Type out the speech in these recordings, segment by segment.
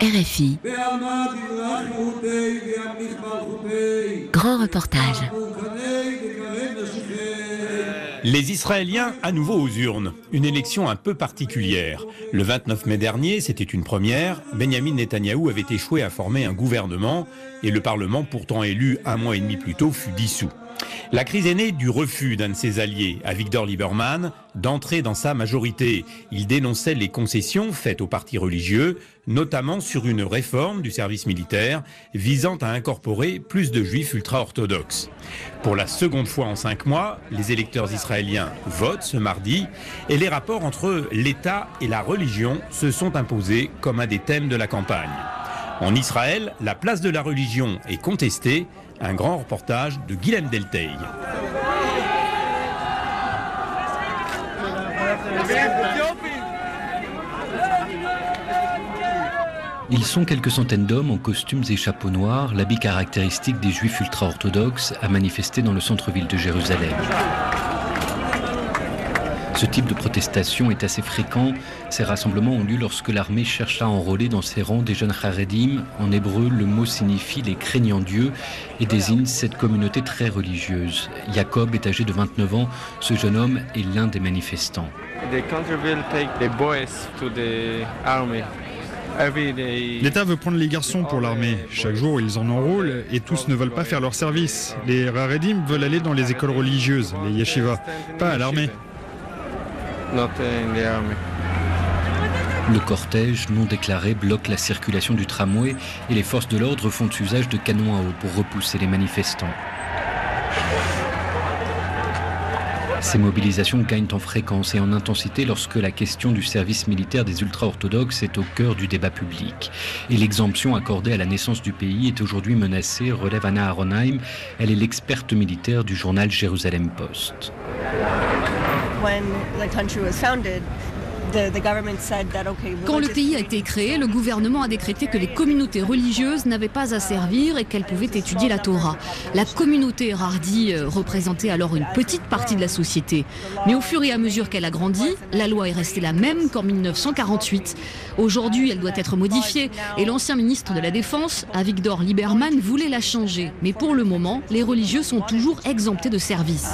RFI. Grand reportage. Les Israéliens à nouveau aux urnes. Une élection un peu particulière. Le 29 mai dernier, c'était une première. Benjamin Netanyahou avait échoué à former un gouvernement et le Parlement, pourtant élu un mois et demi plus tôt, fut dissous. La crise est née du refus d'un de ses alliés, à Victor Lieberman, d'entrer dans sa majorité. Il dénonçait les concessions faites aux partis religieux, notamment sur une réforme du service militaire visant à incorporer plus de juifs ultra-orthodoxes. Pour la seconde fois en cinq mois, les électeurs israéliens votent ce mardi et les rapports entre l'État et la religion se sont imposés comme un des thèmes de la campagne. En Israël, la place de la religion est contestée un grand reportage de Guilhem Delteil. Ils sont quelques centaines d'hommes en costumes et chapeaux noirs, l'habit caractéristique des juifs ultra-orthodoxes, à manifester dans le centre-ville de Jérusalem. Ce type de protestation est assez fréquent. Ces rassemblements ont lieu lorsque l'armée cherche à enrôler dans ses rangs des jeunes Haredim. En hébreu, le mot signifie les craignants Dieu et désigne cette communauté très religieuse. Jacob est âgé de 29 ans. Ce jeune homme est l'un des manifestants. L'État veut prendre les garçons pour l'armée. Chaque jour, ils en enrôlent et tous ne veulent pas faire leur service. Les Haredim veulent aller dans les écoles religieuses, les yeshivas, pas à l'armée. Le cortège non déclaré bloque la circulation du tramway et les forces de l'ordre font usage de canons à eau pour repousser les manifestants. Ces mobilisations gagnent en fréquence et en intensité lorsque la question du service militaire des ultra-orthodoxes est au cœur du débat public. Et l'exemption accordée à la naissance du pays est aujourd'hui menacée, relève Anna Aronheim. Elle est l'experte militaire du journal Jérusalem Post. Quand le pays a été créé, le gouvernement a décrété que les communautés religieuses n'avaient pas à servir et qu'elles pouvaient étudier la Torah. La communauté Hardi euh, représentait alors une petite partie de la société. Mais au fur et à mesure qu'elle a grandi, la loi est restée la même qu'en 1948. Aujourd'hui, elle doit être modifiée et l'ancien ministre de la Défense, Avigdor Lieberman, voulait la changer. Mais pour le moment, les religieux sont toujours exemptés de service.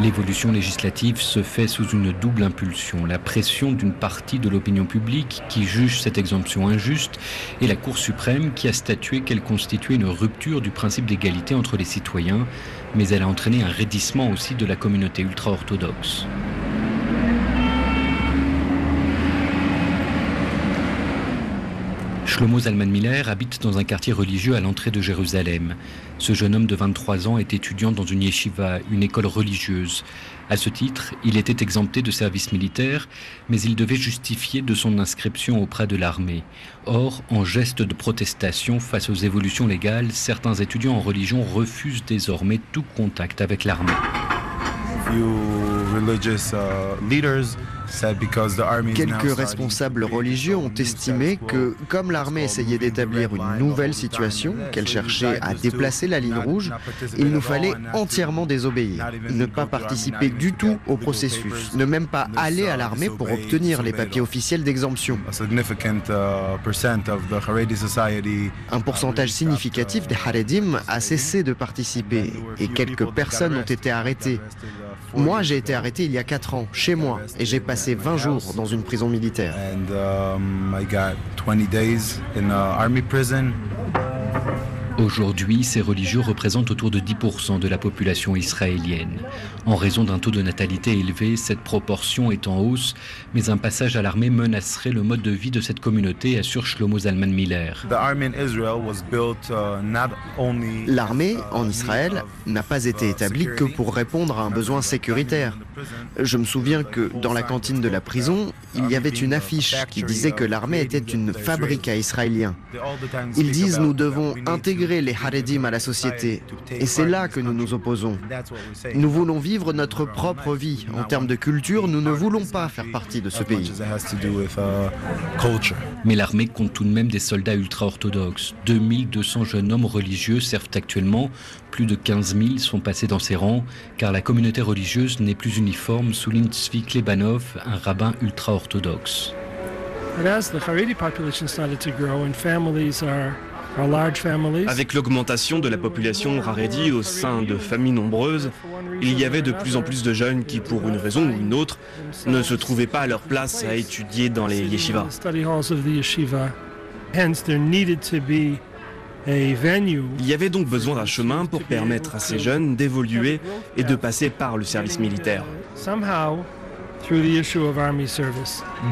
L'évolution législative se fait sous une double impulsion, la pression d'une partie de l'opinion publique qui juge cette exemption injuste et la Cour suprême qui a statué qu'elle constituait une rupture du principe d'égalité entre les citoyens, mais elle a entraîné un raidissement aussi de la communauté ultra-orthodoxe. Shlomo Zalman Miller habite dans un quartier religieux à l'entrée de Jérusalem. Ce jeune homme de 23 ans est étudiant dans une yeshiva, une école religieuse. À ce titre, il était exempté de service militaire, mais il devait justifier de son inscription auprès de l'armée. Or, en geste de protestation face aux évolutions légales, certains étudiants en religion refusent désormais tout contact avec l'armée. Quelques responsables religieux ont estimé que, comme l'armée essayait d'établir une nouvelle situation, qu'elle cherchait à déplacer la ligne rouge, il nous fallait entièrement désobéir, ne pas participer du tout au processus, ne même pas aller à l'armée pour obtenir les papiers officiels d'exemption. Un pourcentage significatif des Haredim a cessé de participer et quelques personnes ont été arrêtées. Moi, j'ai été arrêté il y a 4 ans, chez moi, et j'ai passé 20 jours dans une prison militaire. Aujourd'hui, ces religieux représentent autour de 10% de la population israélienne. En raison d'un taux de natalité élevé, cette proportion est en hausse, mais un passage à l'armée menacerait le mode de vie de cette communauté, assure Shlomo Zalman Miller. Uh, l'armée en Israël n'a pas été établie que pour répondre à un besoin sécuritaire. Je me souviens que dans la cantine de la prison, il y avait une affiche qui disait que l'armée était une fabrique à Israéliens. Ils disent nous devons intégrer intégrer les Haredim à la société. Et c'est là que nous nous opposons. Nous voulons vivre notre propre vie. En termes de culture, nous ne voulons pas faire partie de ce pays. Mais l'armée compte tout de même des soldats ultra-orthodoxes. 2200 jeunes hommes religieux servent actuellement. Plus de 15 000 sont passés dans ces rangs, car la communauté religieuse n'est plus uniforme, souligne Tzvi Klebanov, un rabbin ultra-orthodoxe. Avec l'augmentation de la population Haredi au sein de familles nombreuses, il y avait de plus en plus de jeunes qui, pour une raison ou une autre, ne se trouvaient pas à leur place à étudier dans les yeshivas. Il y avait donc besoin d'un chemin pour permettre à ces jeunes d'évoluer et de passer par le service militaire.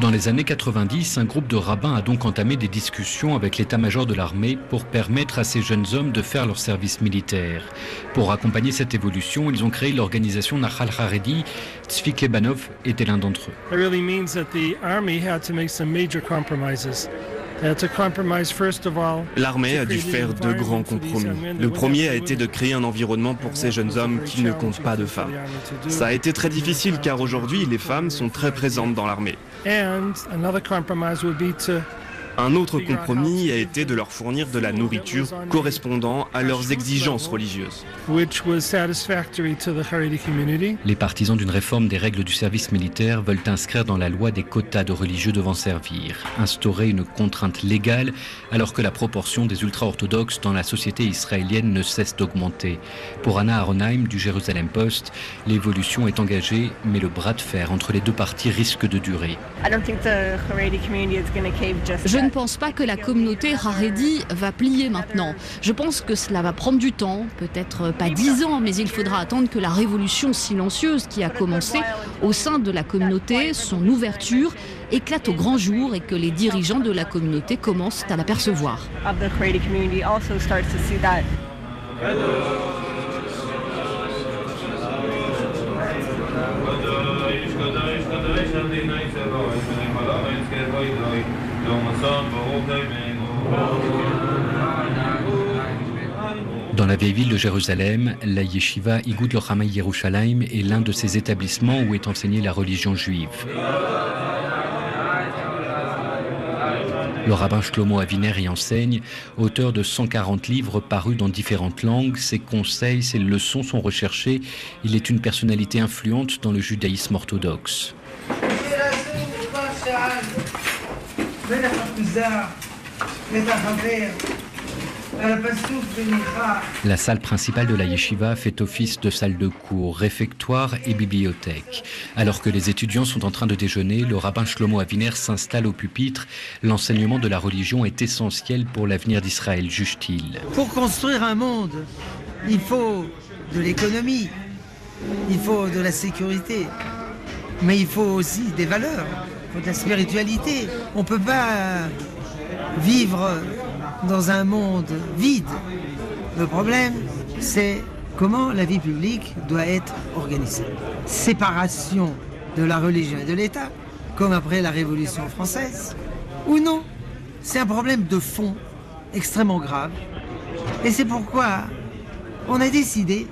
Dans les années 90, un groupe de rabbins a donc entamé des discussions avec l'état-major de l'armée pour permettre à ces jeunes hommes de faire leur service militaire. Pour accompagner cette évolution, ils ont créé l'organisation Nahal Haredi. Tzvi Klebanov était l'un d'entre eux. L'armée a dû faire deux grands compromis. Le premier a été de créer un environnement pour ces jeunes hommes qui ne comptent pas de femmes. Ça a été très difficile car aujourd'hui les femmes sont très présentes dans l'armée. Un autre compromis a été de leur fournir de la nourriture correspondant à leurs exigences religieuses. Les partisans d'une réforme des règles du service militaire veulent inscrire dans la loi des quotas de religieux devant servir, instaurer une contrainte légale alors que la proportion des ultra-orthodoxes dans la société israélienne ne cesse d'augmenter. Pour Anna Aronheim du Jérusalem Post, l'évolution est engagée, mais le bras de fer entre les deux parties risque de durer. Je ne pense pas que la communauté Haredi va plier maintenant. Je pense que cela va prendre du temps, peut-être pas dix ans, mais il faudra attendre que la révolution silencieuse qui a commencé au sein de la communauté, son ouverture, éclate au grand jour et que les dirigeants de la communauté commencent à l'apercevoir. Dans la vieille ville de Jérusalem, la yeshiva Igoud Lochamay Yerushalayim est l'un de ces établissements où est enseignée la religion juive. Le rabbin Shlomo Aviner y enseigne, auteur de 140 livres parus dans différentes langues. Ses conseils, ses leçons sont recherchés. Il est une personnalité influente dans le judaïsme orthodoxe. La salle principale de la yeshiva fait office de salle de cours, réfectoire et bibliothèque. Alors que les étudiants sont en train de déjeuner, le rabbin Shlomo Aviner s'installe au pupitre. L'enseignement de la religion est essentiel pour l'avenir d'Israël, juge-t-il. Pour construire un monde, il faut de l'économie, il faut de la sécurité, mais il faut aussi des valeurs, il faut de la spiritualité. On ne peut pas vivre dans un monde vide. Le problème, c'est comment la vie publique doit être organisée. Séparation de la religion et de l'État, comme après la Révolution française, ou non. C'est un problème de fond extrêmement grave. Et c'est pourquoi on a décidé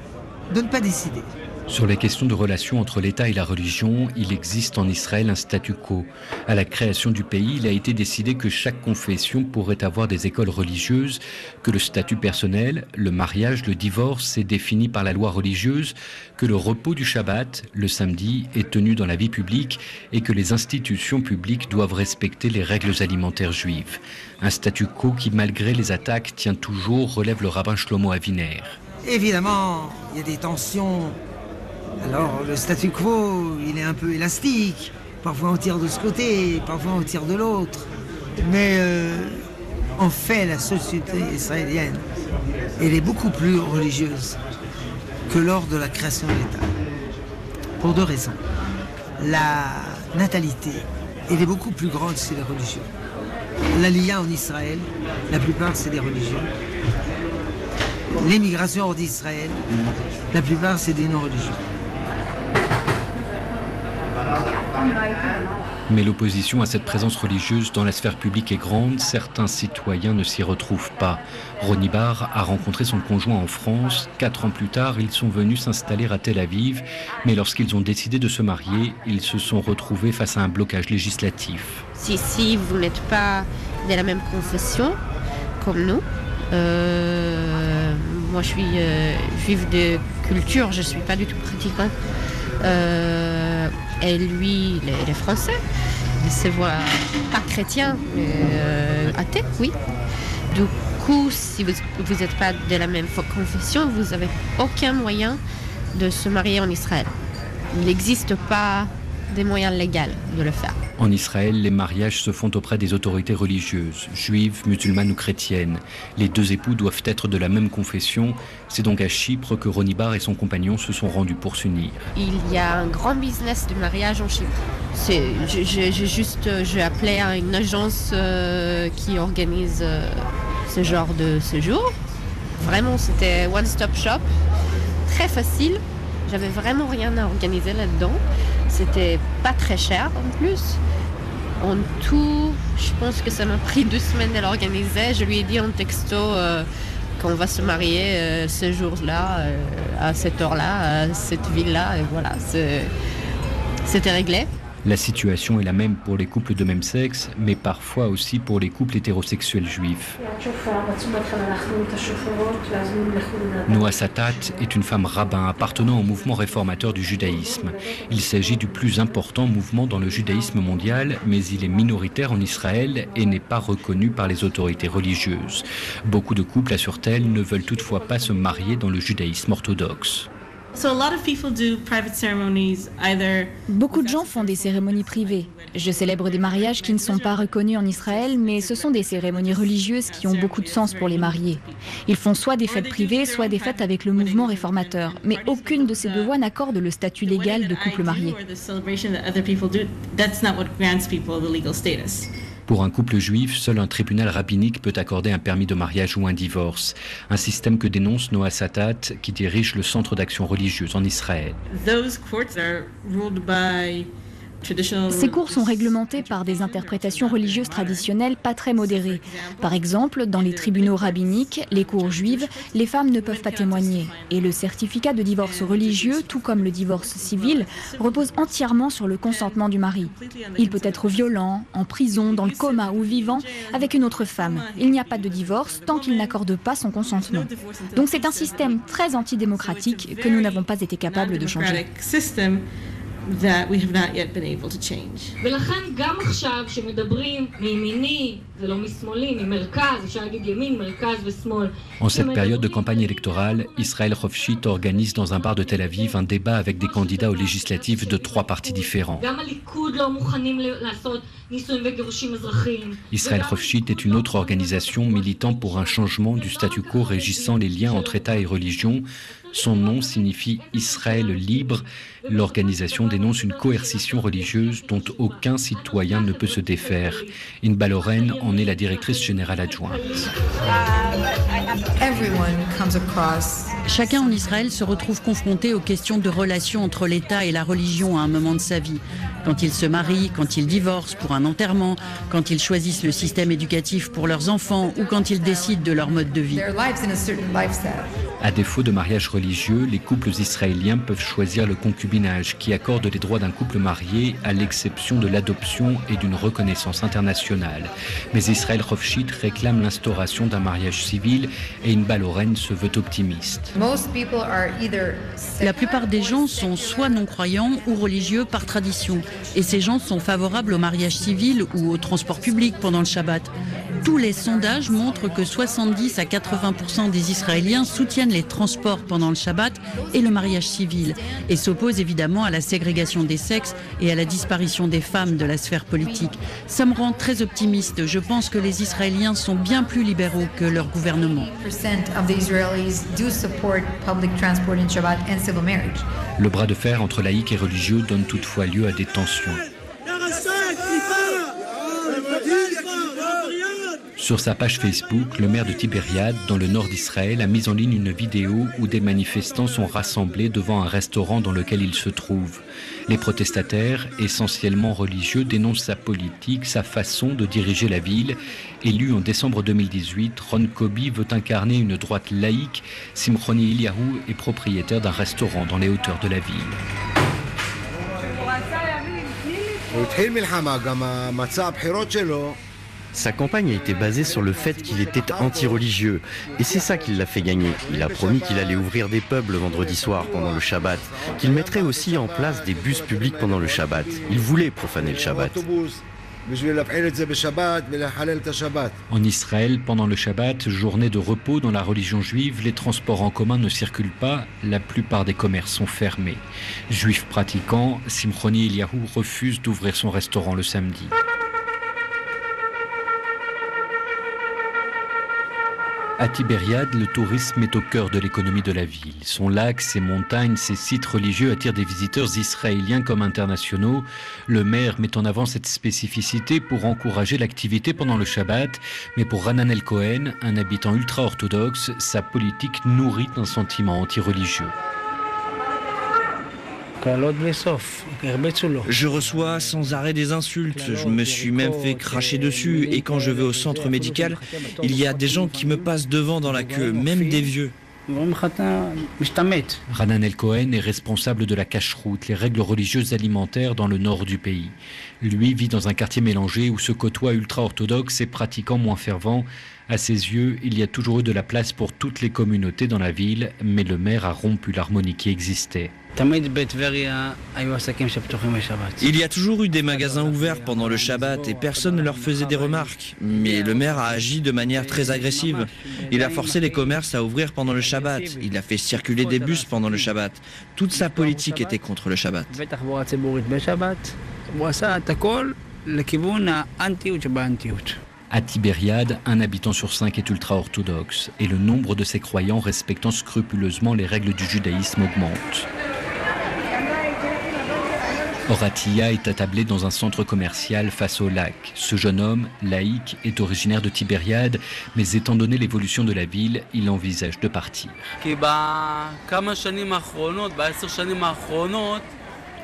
de ne pas décider. Sur les questions de relations entre l'État et la religion, il existe en Israël un statu quo. À la création du pays, il a été décidé que chaque confession pourrait avoir des écoles religieuses, que le statut personnel, le mariage, le divorce est défini par la loi religieuse, que le repos du Shabbat, le samedi, est tenu dans la vie publique et que les institutions publiques doivent respecter les règles alimentaires juives. Un statu quo qui, malgré les attaques, tient toujours, relève le rabbin Shlomo Aviner. Évidemment, il y a des tensions alors le statu quo, il est un peu élastique. Parfois on tire de ce côté, parfois on tire de l'autre. Mais euh, en fait, la société israélienne, elle est beaucoup plus religieuse que lors de la création de l'État. Pour deux raisons. La natalité, elle est beaucoup plus grande chez les religieux. L'Aliyah en Israël, la plupart c'est des religieux. L'émigration hors d'Israël, la plupart c'est des non-religieux. Mais l'opposition à cette présence religieuse dans la sphère publique est grande, certains citoyens ne s'y retrouvent pas. Ronnie Barr a rencontré son conjoint en France. Quatre ans plus tard, ils sont venus s'installer à Tel Aviv, mais lorsqu'ils ont décidé de se marier, ils se sont retrouvés face à un blocage législatif. Si, si vous n'êtes pas de la même confession comme nous, euh, moi je suis euh, de culture, je ne suis pas du tout pratiquant. Euh, et lui, il est, français. Il se voit pas chrétien, mais euh, athée, oui. Du coup, si vous n'êtes pas de la même confession, vous n'avez aucun moyen de se marier en Israël. Il n'existe pas des moyens légaux de le faire. En Israël, les mariages se font auprès des autorités religieuses, juives, musulmanes ou chrétiennes. Les deux époux doivent être de la même confession. C'est donc à Chypre que Ronnie Barr et son compagnon se sont rendus pour s'unir. Il y a un grand business de mariage en Chypre. J'ai juste j'ai appelé à une agence euh, qui organise euh, ce genre de séjour. Vraiment, c'était one-stop shop, très facile. J'avais vraiment rien à organiser là-dedans. C'était pas très cher en plus. En tout, je pense que ça m'a pris deux semaines à l'organiser. Je lui ai dit en texto euh, qu'on va se marier euh, ce jour-là, euh, à cette heure-là, à cette ville-là. Et voilà, c'était réglé. La situation est la même pour les couples de même sexe, mais parfois aussi pour les couples hétérosexuels juifs. Noah Satat est une femme rabbin appartenant au mouvement réformateur du judaïsme. Il s'agit du plus important mouvement dans le judaïsme mondial, mais il est minoritaire en Israël et n'est pas reconnu par les autorités religieuses. Beaucoup de couples, assure-t-elle, ne veulent toutefois pas se marier dans le judaïsme orthodoxe. Beaucoup de gens font des cérémonies privées. Je célèbre des mariages qui ne sont pas reconnus en Israël, mais ce sont des cérémonies religieuses qui ont beaucoup de sens pour les mariés. Ils font soit des fêtes privées, soit des fêtes avec le mouvement réformateur, mais aucune de ces deux voies n'accorde le statut légal de couple marié. Pour un couple juif, seul un tribunal rabbinique peut accorder un permis de mariage ou un divorce. Un système que dénonce Noah Satat, qui dirige le Centre d'action religieuse en Israël. Ces cours sont réglementés par des interprétations religieuses traditionnelles pas très modérées. Par exemple, dans les tribunaux rabbiniques, les cours juives, les femmes ne peuvent pas témoigner. Et le certificat de divorce religieux, tout comme le divorce civil, repose entièrement sur le consentement du mari. Il peut être violent, en prison, dans le coma ou vivant avec une autre femme. Il n'y a pas de divorce tant qu'il n'accorde pas son consentement. Donc c'est un système très antidémocratique que nous n'avons pas été capables de changer. that we have not yet been able to change. ולכן גם עכשיו שמדברים מימיני En cette période de campagne électorale, Israël Rovchit organise dans un bar de Tel Aviv un débat avec des candidats aux législatives de trois partis différents. Israël Rovchit est une autre organisation militant pour un changement du statu quo régissant les liens entre État et religion. Son nom signifie Israël libre. L'organisation dénonce une coercition religieuse dont aucun citoyen ne peut se défaire en est la directrice générale adjointe. Chacun en Israël se retrouve confronté aux questions de relations entre l'État et la religion à un moment de sa vie. Quand ils se marient, quand ils divorcent pour un enterrement, quand ils choisissent le système éducatif pour leurs enfants ou quand ils décident de leur mode de vie. À défaut de mariage religieux, les couples israéliens peuvent choisir le concubinage qui accorde les droits d'un couple marié à l'exception de l'adoption et d'une reconnaissance internationale. Mais Israël Rofshit réclame l'instauration d'un mariage civil et une Oren se veut optimiste. La plupart des gens sont soit non-croyants ou religieux par tradition. Et ces gens sont favorables au mariage civil ou au transport public pendant le Shabbat. Tous les sondages montrent que 70 à 80 des Israéliens soutiennent les transports pendant le Shabbat et le mariage civil et s'opposent évidemment à la ségrégation des sexes et à la disparition des femmes de la sphère politique. Ça me rend très optimiste. Je pense que les Israéliens sont bien plus libéraux que leur gouvernement. Le bras de fer entre laïcs et religieux donne toutefois lieu à des tensions. Sur sa page Facebook, le maire de Tibériade, dans le nord d'Israël, a mis en ligne une vidéo où des manifestants sont rassemblés devant un restaurant dans lequel il se trouve. Les protestataires, essentiellement religieux, dénoncent sa politique, sa façon de diriger la ville. Élu en décembre 2018, Ron Kobi veut incarner une droite laïque. Simchoni Eliyahu est propriétaire d'un restaurant dans les hauteurs de la ville. Sa campagne a été basée sur le fait qu'il était anti-religieux. Et c'est ça qui l'a fait gagner. Il a promis qu'il allait ouvrir des pubs le vendredi soir pendant le Shabbat, qu'il mettrait aussi en place des bus publics pendant le Shabbat. Il voulait profaner le Shabbat. En Israël, pendant le Shabbat, journée de repos dans la religion juive, les transports en commun ne circulent pas, la plupart des commerces sont fermés. Juif pratiquant, Simchoni Eliyahu refuse d'ouvrir son restaurant le samedi. À Tibériade, le tourisme est au cœur de l'économie de la ville. Son lac, ses montagnes, ses sites religieux attirent des visiteurs israéliens comme internationaux. Le maire met en avant cette spécificité pour encourager l'activité pendant le Shabbat. Mais pour Ranan El Cohen, un habitant ultra-orthodoxe, sa politique nourrit un sentiment anti-religieux. Je reçois sans arrêt des insultes, je me suis même fait cracher dessus et quand je vais au centre médical, il y a des gens qui me passent devant dans la queue, même des vieux. Ranan El Cohen est responsable de la cache-route, les règles religieuses alimentaires dans le nord du pays. Lui vit dans un quartier mélangé où se côtoient ultra-orthodoxes et pratiquants moins fervents. À ses yeux, il y a toujours eu de la place pour toutes les communautés dans la ville, mais le maire a rompu l'harmonie qui existait. Il y a toujours eu des magasins ouverts pendant le Shabbat et personne ne leur faisait des remarques. Mais le maire a agi de manière très agressive. Il a forcé les commerces à ouvrir pendant le Shabbat. Il a fait circuler des bus pendant le Shabbat. Toute sa politique était contre le Shabbat. À Tibériade, un habitant sur cinq est ultra-orthodoxe et le nombre de ses croyants respectant scrupuleusement les règles du judaïsme augmente. Horatia est attablé dans un centre commercial face au lac. Ce jeune homme, laïque, est originaire de Tibériade, mais étant donné l'évolution de la ville, il envisage de partir.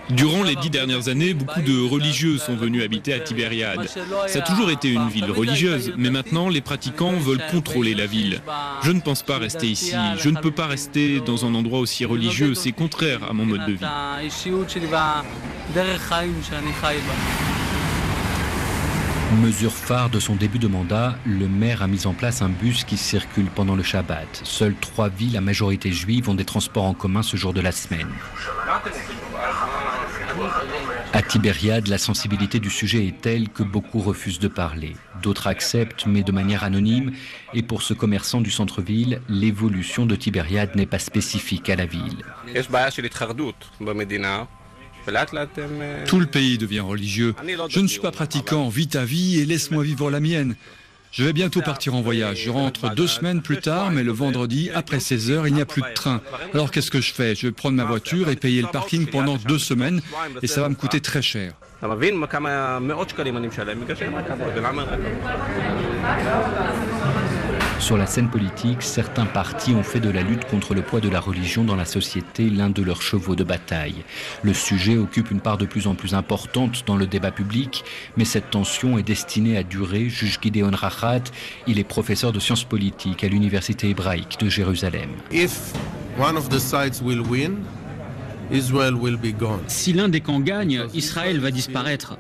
Durant les dix dernières années, beaucoup de religieux sont venus habiter à Tibériade. Ça a toujours été une ville religieuse, mais maintenant les pratiquants veulent contrôler la ville. Je ne pense pas rester ici. Je ne peux pas rester dans un endroit aussi religieux. C'est contraire à mon mode de vie. Mesure phare de son début de mandat, le maire a mis en place un bus qui circule pendant le Shabbat. Seules trois villes à majorité juive ont des transports en commun ce jour de la semaine. À Tibériade, la sensibilité du sujet est telle que beaucoup refusent de parler. D'autres acceptent, mais de manière anonyme. Et pour ce commerçant du centre-ville, l'évolution de Tibériade n'est pas spécifique à la ville. Tout le pays devient religieux. Je ne suis pas pratiquant, vis ta vie et laisse-moi vivre la mienne. Je vais bientôt partir en voyage. Je rentre deux semaines plus tard, mais le vendredi, après 16 heures, il n'y a plus de train. Alors qu'est-ce que je fais Je vais prendre ma voiture et payer le parking pendant deux semaines et ça va me coûter très cher. Sur la scène politique, certains partis ont fait de la lutte contre le poids de la religion dans la société l'un de leurs chevaux de bataille. Le sujet occupe une part de plus en plus importante dans le débat public, mais cette tension est destinée à durer, juge Gideon Rachat. Il est professeur de sciences politiques à l'université hébraïque de Jérusalem. Si l'un des camps gagne, Israël va disparaître.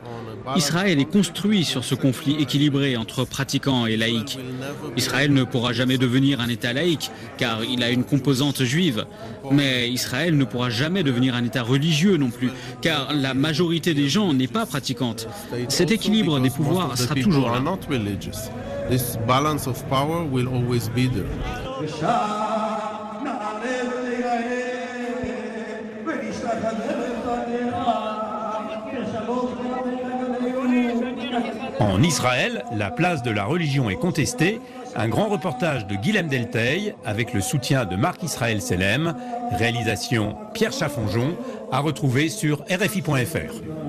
Israël est construit sur ce conflit équilibré entre pratiquants et laïcs. Israël ne pourra jamais devenir un État laïque, car il a une composante juive. Mais Israël ne pourra jamais devenir un État religieux non plus, car la majorité des gens n'est pas pratiquante. Cet équilibre des pouvoirs sera toujours là. En Israël, la place de la religion est contestée. Un grand reportage de Guilhem Delteil avec le soutien de Marc Israël Selem. Réalisation Pierre Chaffonjon à retrouver sur RFI.fr.